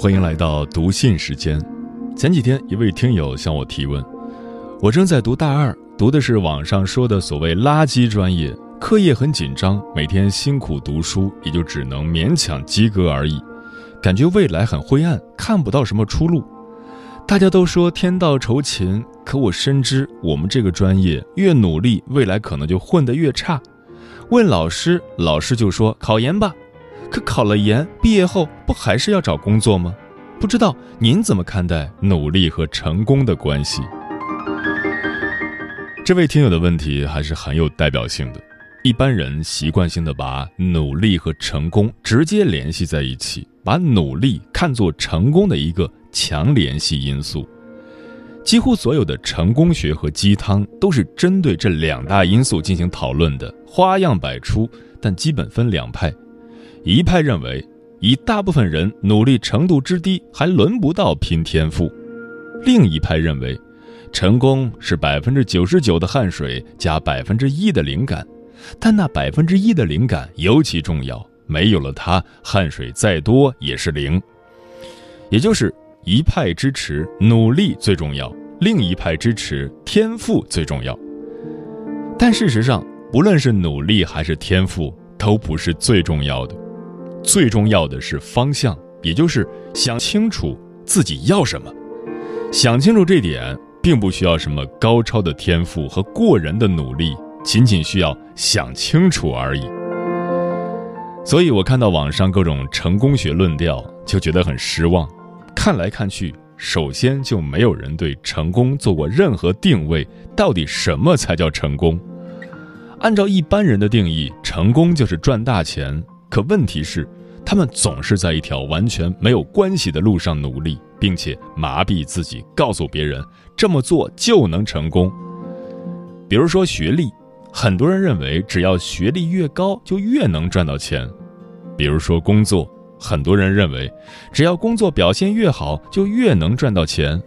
欢迎来到读信时间。前几天，一位听友向我提问：我正在读大二，读的是网上说的所谓“垃圾专业”，课业很紧张，每天辛苦读书，也就只能勉强及格而已，感觉未来很灰暗，看不到什么出路。大家都说天道酬勤，可我深知我们这个专业越努力，未来可能就混得越差。问老师，老师就说考研吧。可考了研，毕业后不还是要找工作吗？不知道您怎么看待努力和成功的关系？这位听友的问题还是很有代表性的。一般人习惯性的把努力和成功直接联系在一起，把努力看作成功的一个强联系因素。几乎所有的成功学和鸡汤都是针对这两大因素进行讨论的，花样百出，但基本分两派。一派认为，以大部分人努力程度之低，还轮不到拼天赋；另一派认为，成功是百分之九十九的汗水加百分之一的灵感，但那百分之一的灵感尤其重要，没有了它，汗水再多也是零。也就是一派支持努力最重要，另一派支持天赋最重要。但事实上，不论是努力还是天赋，都不是最重要的。最重要的是方向，也就是想清楚自己要什么。想清楚这点，并不需要什么高超的天赋和过人的努力，仅仅需要想清楚而已。所以我看到网上各种成功学论调，就觉得很失望。看来看去，首先就没有人对成功做过任何定位，到底什么才叫成功？按照一般人的定义，成功就是赚大钱。可问题是。他们总是在一条完全没有关系的路上努力，并且麻痹自己，告诉别人这么做就能成功。比如说学历，很多人认为只要学历越高就越能赚到钱；比如说工作，很多人认为只要工作表现越好就越能赚到钱；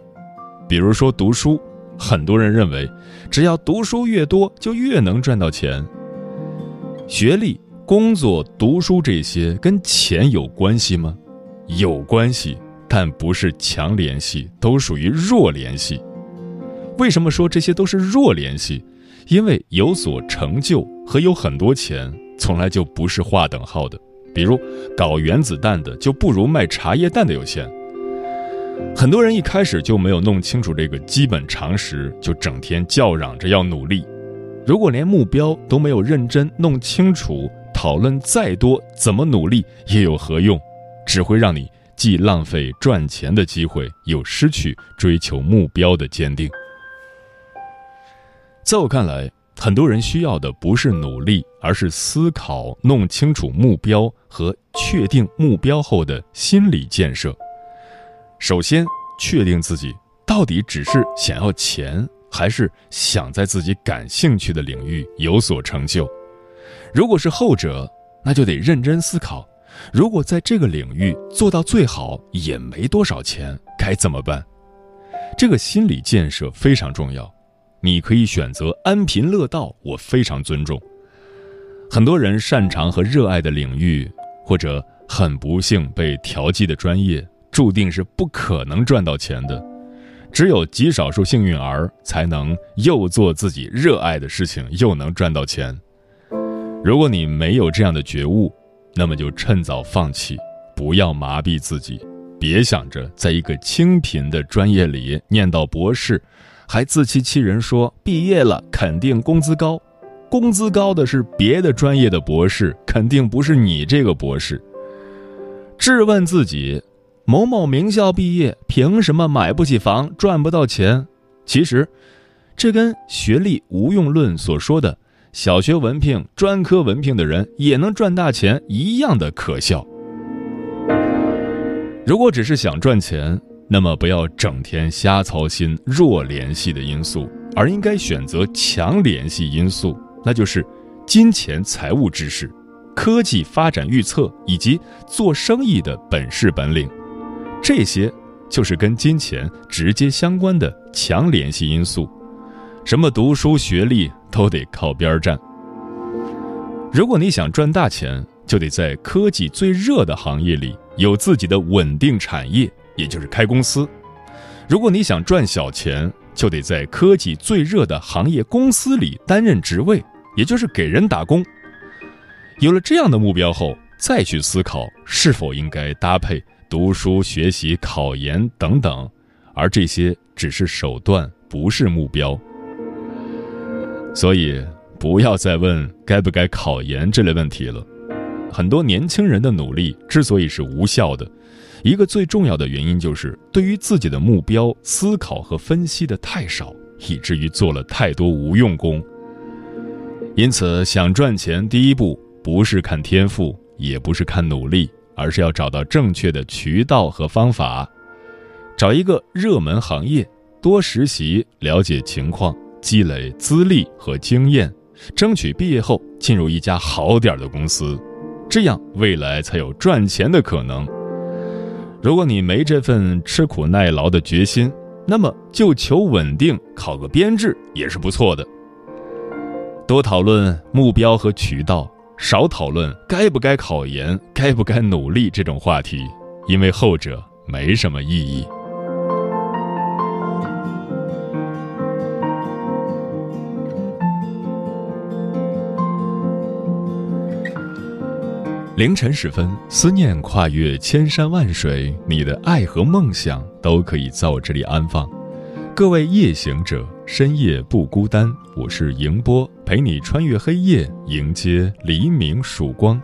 比如说读书，很多人认为只要读书越多就越能赚到钱。学历。工作、读书这些跟钱有关系吗？有关系，但不是强联系，都属于弱联系。为什么说这些都是弱联系？因为有所成就和有很多钱从来就不是划等号的。比如搞原子弹的就不如卖茶叶蛋的有钱。很多人一开始就没有弄清楚这个基本常识，就整天叫嚷着要努力。如果连目标都没有认真弄清楚，讨论再多，怎么努力也有何用？只会让你既浪费赚钱的机会，又失去追求目标的坚定。在我看来，很多人需要的不是努力，而是思考、弄清楚目标和确定目标后的心理建设。首先，确定自己到底只是想要钱，还是想在自己感兴趣的领域有所成就。如果是后者，那就得认真思考：如果在这个领域做到最好也没多少钱，该怎么办？这个心理建设非常重要。你可以选择安贫乐道，我非常尊重。很多人擅长和热爱的领域，或者很不幸被调剂的专业，注定是不可能赚到钱的。只有极少数幸运儿才能又做自己热爱的事情，又能赚到钱。如果你没有这样的觉悟，那么就趁早放弃，不要麻痹自己，别想着在一个清贫的专业里念到博士，还自欺欺人说毕业了肯定工资高。工资高的是别的专业的博士，肯定不是你这个博士。质问自己，某某名校毕业，凭什么买不起房、赚不到钱？其实，这跟学历无用论所说的“小学文凭、专科文凭的人也能赚大钱”一样的可笑。如果只是想赚钱，那么不要整天瞎操心弱联系的因素，而应该选择强联系因素。那就是金钱财务知识、科技发展预测以及做生意的本事本领，这些就是跟金钱直接相关的强联系因素。什么读书学历都得靠边站。如果你想赚大钱，就得在科技最热的行业里有自己的稳定产业，也就是开公司；如果你想赚小钱，就得在科技最热的行业公司里担任职位。也就是给人打工。有了这样的目标后，再去思考是否应该搭配读书、学习、考研等等，而这些只是手段，不是目标。所以，不要再问该不该考研这类问题了。很多年轻人的努力之所以是无效的，一个最重要的原因就是对于自己的目标思考和分析的太少，以至于做了太多无用功。因此，想赚钱，第一步不是看天赋，也不是看努力，而是要找到正确的渠道和方法。找一个热门行业，多实习，了解情况，积累资历和经验，争取毕业后进入一家好点的公司，这样未来才有赚钱的可能。如果你没这份吃苦耐劳的决心，那么就求稳定，考个编制也是不错的。多讨论目标和渠道，少讨论该不该考研、该不该努力这种话题，因为后者没什么意义。凌晨时分，思念跨越千山万水，你的爱和梦想都可以在我这里安放。各位夜行者，深夜不孤单。我是迎波，陪你穿越黑夜，迎接黎明曙光。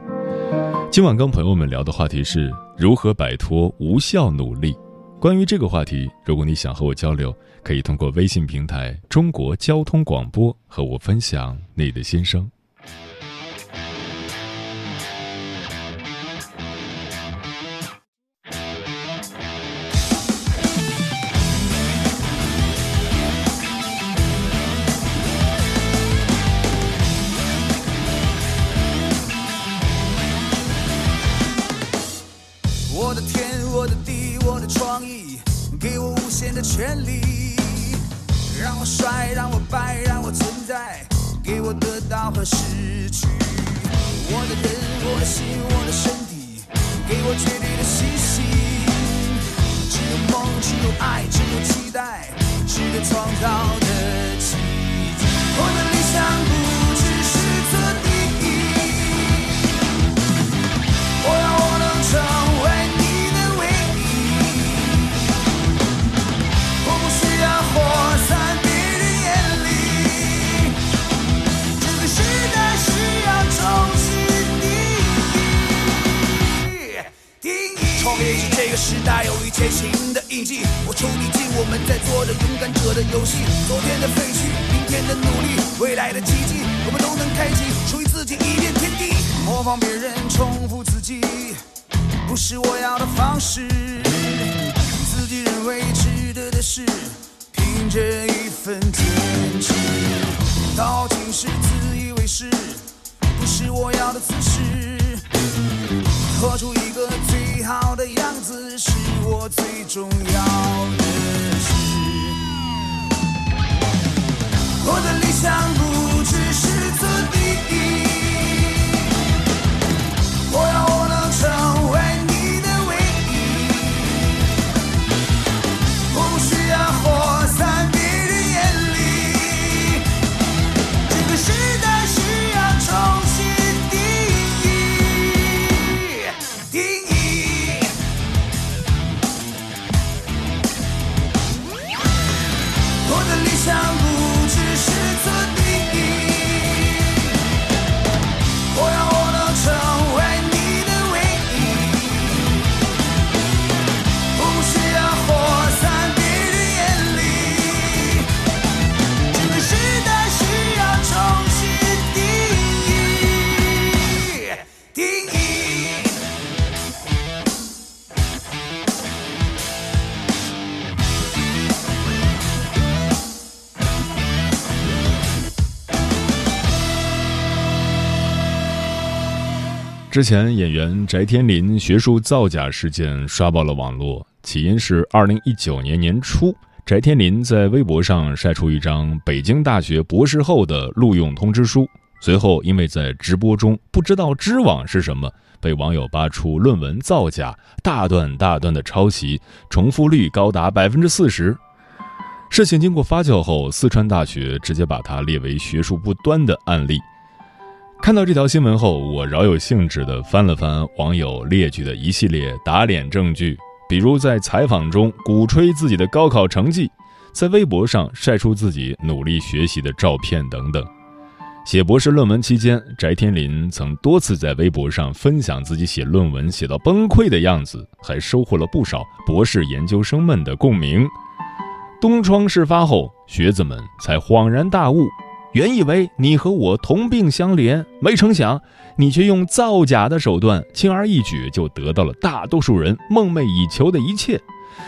今晚跟朋友们聊的话题是如何摆脱无效努力。关于这个话题，如果你想和我交流，可以通过微信平台“中国交通广播”和我分享你的心声。权利，让我帅，让我败，让我存在，给我得到和失去。我的人，我的心，我的身体，给我绝对的信心。只有梦，只有爱，只有期待，值得创造的奇迹。我的理想不。时代有一切新的印记，我冲你进，我们在做着勇敢者的游戏。昨天的废墟，明天的努力，未来的奇迹，我们都能开启，属于自己一片天地。模仿别人，重复自己，不是我要的方式。自己认为值得的事，凭着一份坚持，道尽是自以为是。不是我要的姿势，活出一个。样子是我最重要的事。我的理想不只是做第一。之前，演员翟天临学术造假事件刷爆了网络。起因是二零一九年年初，翟天临在微博上晒出一张北京大学博士后的录用通知书，随后因为在直播中不知道知网是什么，被网友扒出论文造假、大段大段的抄袭，重复率高达百分之四十。事情经过发酵后，四川大学直接把它列为学术不端的案例。看到这条新闻后，我饶有兴致地翻了翻网友列举的一系列打脸证据，比如在采访中鼓吹自己的高考成绩，在微博上晒出自己努力学习的照片等等。写博士论文期间，翟天临曾多次在微博上分享自己写论文写到崩溃的样子，还收获了不少博士研究生们的共鸣。东窗事发后，学子们才恍然大悟。原以为你和我同病相怜，没成想你却用造假的手段，轻而易举就得到了大多数人梦寐以求的一切。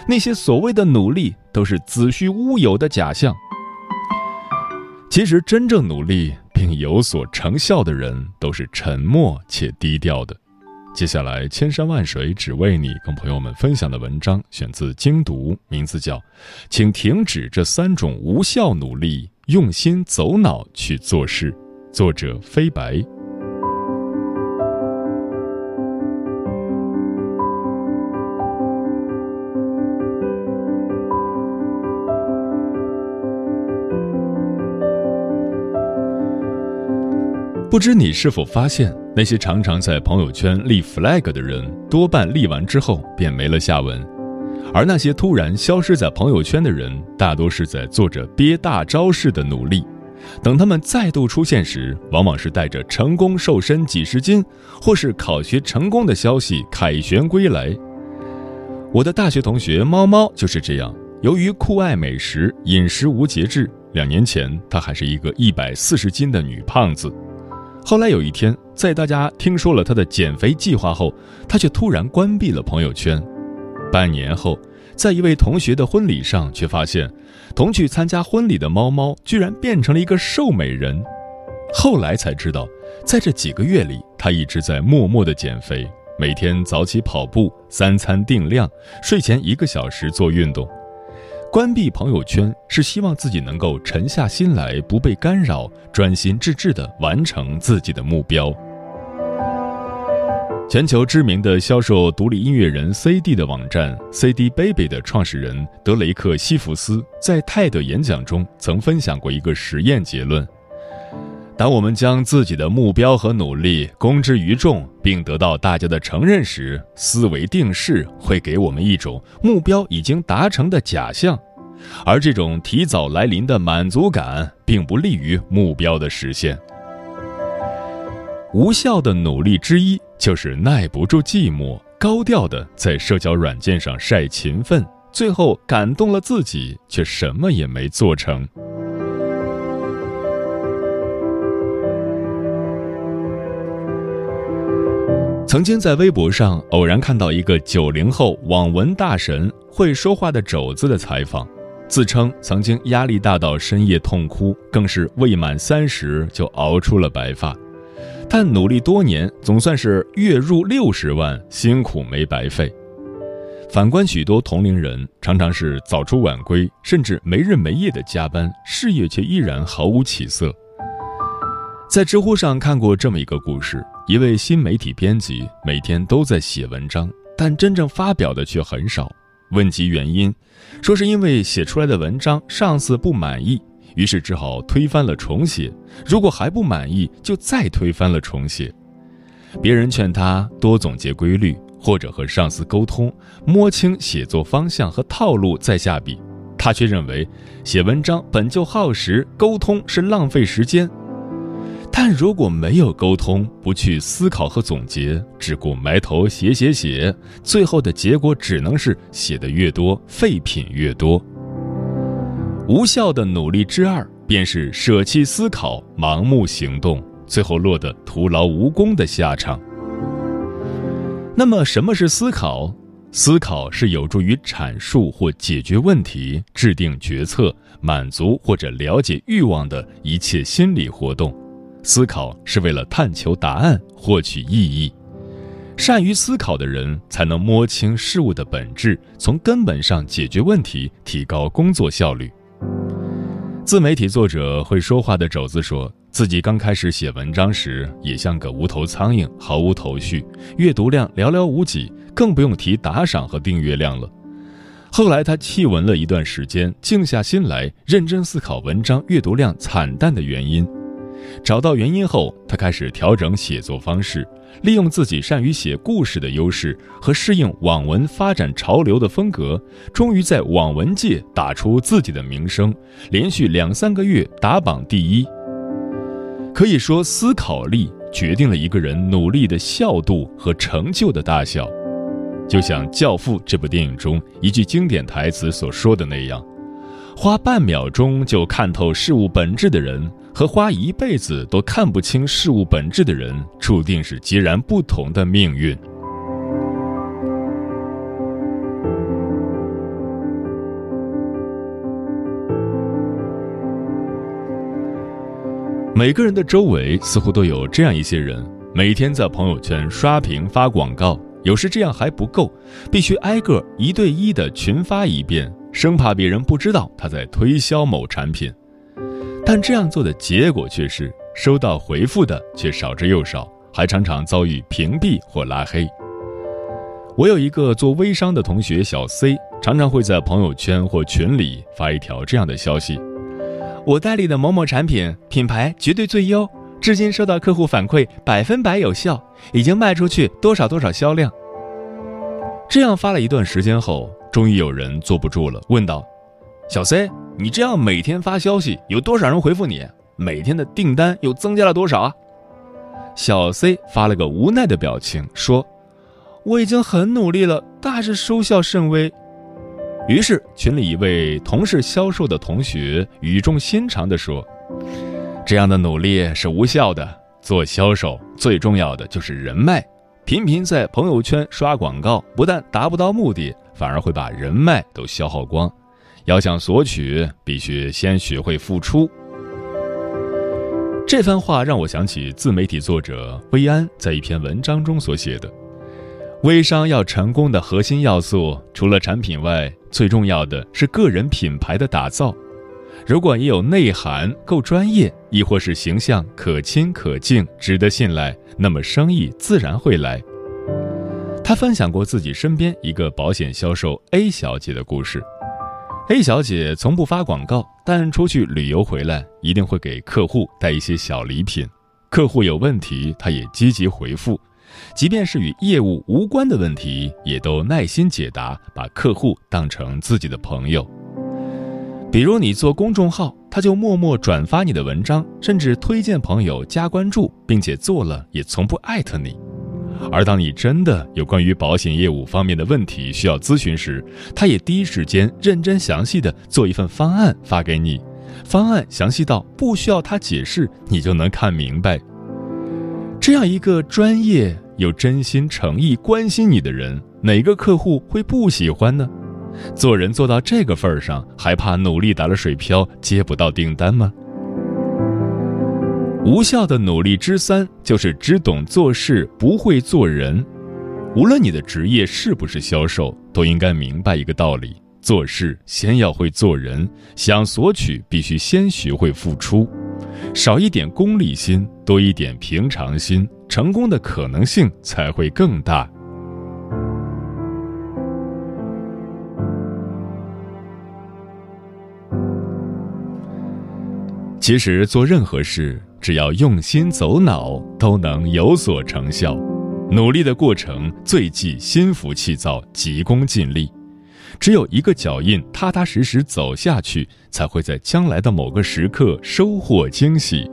那些所谓的努力，都是子虚乌有的假象。其实，真正努力并有所成效的人，都是沉默且低调的。接下来，千山万水只为你，跟朋友们分享的文章选自精读，名字叫《请停止这三种无效努力》。用心走脑去做事，作者飞白。知你是否发现，那些常常在朋友圈立 flag 的人，多半立完之后便没了下文。而那些突然消失在朋友圈的人，大多是在做着憋大招式的努力。等他们再度出现时，往往是带着成功瘦身几十斤，或是考学成功的消息凯旋归来。我的大学同学猫猫就是这样，由于酷爱美食，饮食无节制，两年前她还是一个一百四十斤的女胖子。后来有一天，在大家听说了她的减肥计划后，她却突然关闭了朋友圈。半年后，在一位同学的婚礼上，却发现同去参加婚礼的猫猫居然变成了一个瘦美人。后来才知道，在这几个月里，他一直在默默的减肥，每天早起跑步，三餐定量，睡前一个小时做运动。关闭朋友圈是希望自己能够沉下心来，不被干扰，专心致志地完成自己的目标。全球知名的销售独立音乐人 CD 的网站 CD Baby 的创始人德雷克·西弗斯在泰德演讲中曾分享过一个实验结论：当我们将自己的目标和努力公之于众，并得到大家的承认时，思维定势会给我们一种目标已经达成的假象，而这种提早来临的满足感并不利于目标的实现。无效的努力之一。就是耐不住寂寞，高调的在社交软件上晒勤奋，最后感动了自己，却什么也没做成。曾经在微博上偶然看到一个九零后网文大神会说话的肘子的采访，自称曾经压力大到深夜痛哭，更是未满三十就熬出了白发。但努力多年，总算是月入六十万，辛苦没白费。反观许多同龄人，常常是早出晚归，甚至没日没夜的加班，事业却依然毫无起色。在知乎上看过这么一个故事：一位新媒体编辑每天都在写文章，但真正发表的却很少。问及原因，说是因为写出来的文章上司不满意。于是只好推翻了重写，如果还不满意，就再推翻了重写。别人劝他多总结规律，或者和上司沟通，摸清写作方向和套路再下笔，他却认为写文章本就耗时，沟通是浪费时间。但如果没有沟通，不去思考和总结，只顾埋头写写写，最后的结果只能是写的越多，废品越多。无效的努力之二，便是舍弃思考，盲目行动，最后落得徒劳无功的下场。那么，什么是思考？思考是有助于阐述或解决问题、制定决策、满足或者了解欲望的一切心理活动。思考是为了探求答案、获取意义。善于思考的人才能摸清事物的本质，从根本上解决问题，提高工作效率。自媒体作者会说话的肘子说自己刚开始写文章时，也像个无头苍蝇，毫无头绪，阅读量寥寥无几，更不用提打赏和订阅量了。后来他弃文了一段时间，静下心来，认真思考文章阅读量惨淡的原因。找到原因后，他开始调整写作方式，利用自己善于写故事的优势和适应网文发展潮流的风格，终于在网文界打出自己的名声，连续两三个月打榜第一。可以说，思考力决定了一个人努力的效度和成就的大小。就像《教父》这部电影中一句经典台词所说的那样：“花半秒钟就看透事物本质的人。”和花一辈子都看不清事物本质的人，注定是截然不同的命运。每个人的周围似乎都有这样一些人，每天在朋友圈刷屏发广告，有时这样还不够，必须挨个一对一的群发一遍，生怕别人不知道他在推销某产品。但这样做的结果却是，收到回复的却少之又少，还常常遭遇屏蔽或拉黑。我有一个做微商的同学小 C，常常会在朋友圈或群里发一条这样的消息：“我代理的某某产品品牌绝对最优，至今收到客户反馈百分百有效，已经卖出去多少多少销量。”这样发了一段时间后，终于有人坐不住了，问道：“小 C。”你这样每天发消息，有多少人回复你？每天的订单又增加了多少啊？小 C 发了个无奈的表情，说：“我已经很努力了，但还是收效甚微。”于是群里一位同是销售的同学语重心长地说：“这样的努力是无效的。做销售最重要的就是人脉，频频在朋友圈刷广告，不但达不到目的，反而会把人脉都消耗光。”要想索取，必须先学会付出。这番话让我想起自媒体作者薇安在一篇文章中所写的：微商要成功的核心要素，除了产品外，最重要的是个人品牌的打造。如果你有内涵、够专业，亦或是形象可亲可敬、值得信赖，那么生意自然会来。他分享过自己身边一个保险销售 A 小姐的故事。A 小姐从不发广告，但出去旅游回来一定会给客户带一些小礼品。客户有问题，她也积极回复，即便是与业务无关的问题，也都耐心解答，把客户当成自己的朋友。比如你做公众号，她就默默转发你的文章，甚至推荐朋友加关注，并且做了也从不艾特你。而当你真的有关于保险业务方面的问题需要咨询时，他也第一时间认真详细的做一份方案发给你，方案详细到不需要他解释你就能看明白。这样一个专业又真心诚意关心你的人，哪个客户会不喜欢呢？做人做到这个份儿上，还怕努力打了水漂接不到订单吗？无效的努力之三，就是只懂做事，不会做人。无论你的职业是不是销售，都应该明白一个道理：做事先要会做人，想索取必须先学会付出。少一点功利心，多一点平常心，成功的可能性才会更大。其实做任何事。只要用心走脑，都能有所成效。努力的过程最忌心浮气躁、急功近利。只有一个脚印踏踏实实走下去，才会在将来的某个时刻收获惊喜。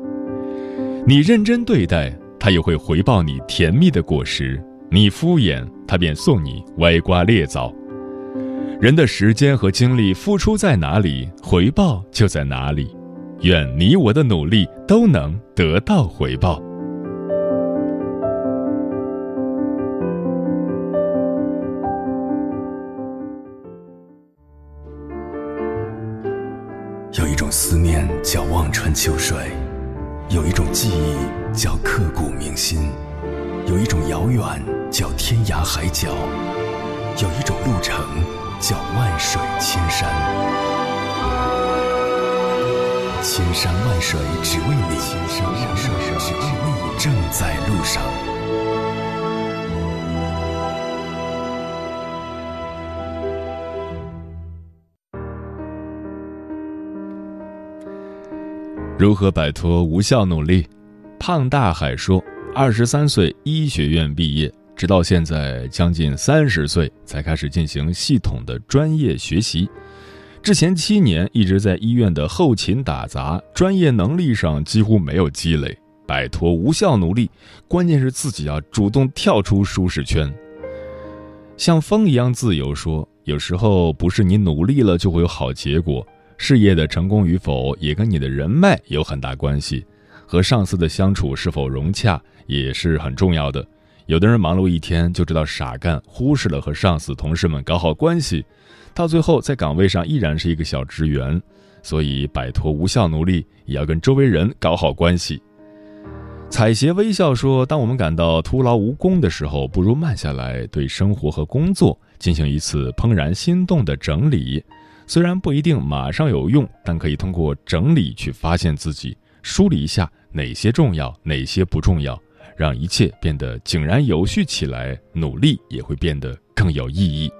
你认真对待，他也会回报你甜蜜的果实；你敷衍，他便送你歪瓜裂枣。人的时间和精力付出在哪里，回报就在哪里。愿你我的努力都能得到回报。有一种思念叫望穿秋水，有一种记忆叫刻骨铭心，有一种遥远叫天涯海角，有一种路程叫万水千山。千山万水只为你，千山万水只为你，正在路上。如何摆脱无效努力？胖大海说：“二十三岁医学院毕业，直到现在将近三十岁才开始进行系统的专业学习。之前七年一直在医院的后勤打杂，专业能力上几乎没有积累。摆脱无效努力，关键是自己要主动跳出舒适圈。像风一样自由。说有时候不是你努力了就会有好结果。”事业的成功与否也跟你的人脉有很大关系，和上司的相处是否融洽也是很重要的。有的人忙碌一天就知道傻干，忽视了和上司同事们搞好关系，到最后在岗位上依然是一个小职员。所以摆脱无效努力，也要跟周围人搞好关系。彩鞋微笑说：“当我们感到徒劳无功的时候，不如慢下来，对生活和工作进行一次怦然心动的整理。”虽然不一定马上有用，但可以通过整理去发现自己，梳理一下哪些重要，哪些不重要，让一切变得井然有序起来，努力也会变得更有意义。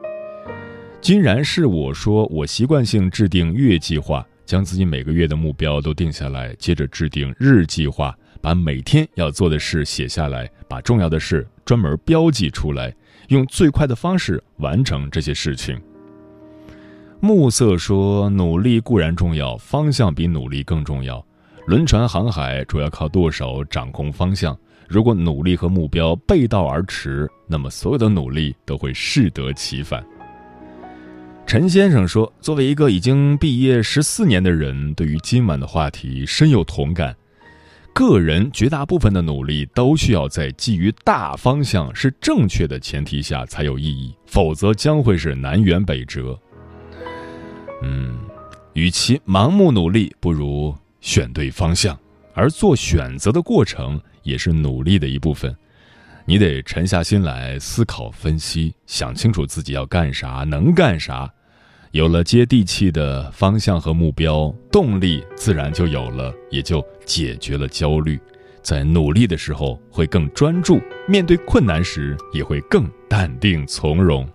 竟然是我说，我习惯性制定月计划，将自己每个月的目标都定下来，接着制定日计划，把每天要做的事写下来，把重要的事专门标记出来，用最快的方式完成这些事情。暮色说：“努力固然重要，方向比努力更重要。轮船航海主要靠舵手掌控方向。如果努力和目标背道而驰，那么所有的努力都会适得其反。”陈先生说：“作为一个已经毕业十四年的人，对于今晚的话题深有同感。个人绝大部分的努力都需要在基于大方向是正确的前提下才有意义，否则将会是南辕北辙。”嗯，与其盲目努力，不如选对方向。而做选择的过程也是努力的一部分。你得沉下心来思考分析，想清楚自己要干啥，能干啥。有了接地气的方向和目标，动力自然就有了，也就解决了焦虑。在努力的时候会更专注，面对困难时也会更淡定从容。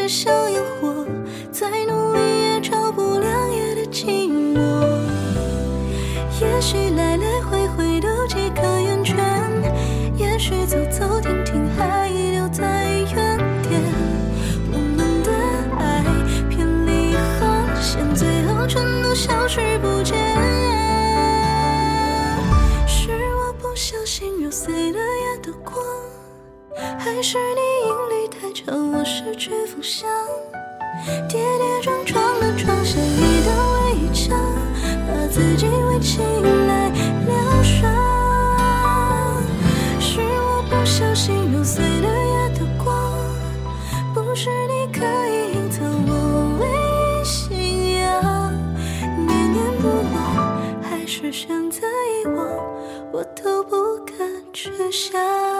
是小烟火，再努力也照不亮夜的寂寞。也许来来回回兜几个圆圈，也许走走停停还留在原点。我们的爱偏离航线，最后全都消失不见。是我不小心揉碎了夜的光，还是你？去方向跌跌撞撞地撞向你的围墙，把自己围起来疗伤，是我不小心揉碎了夜的光。不是你可以隐藏我唯一信仰，念念不忘，还是选择遗忘？我都不敢去想。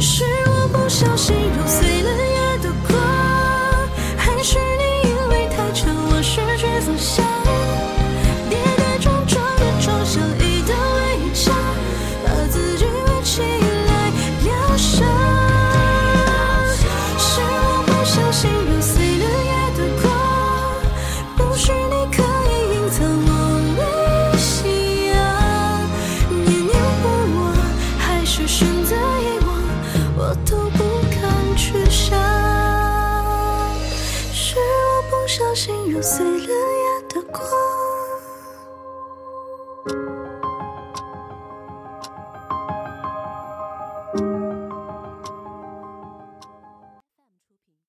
是我不小心揉碎了夜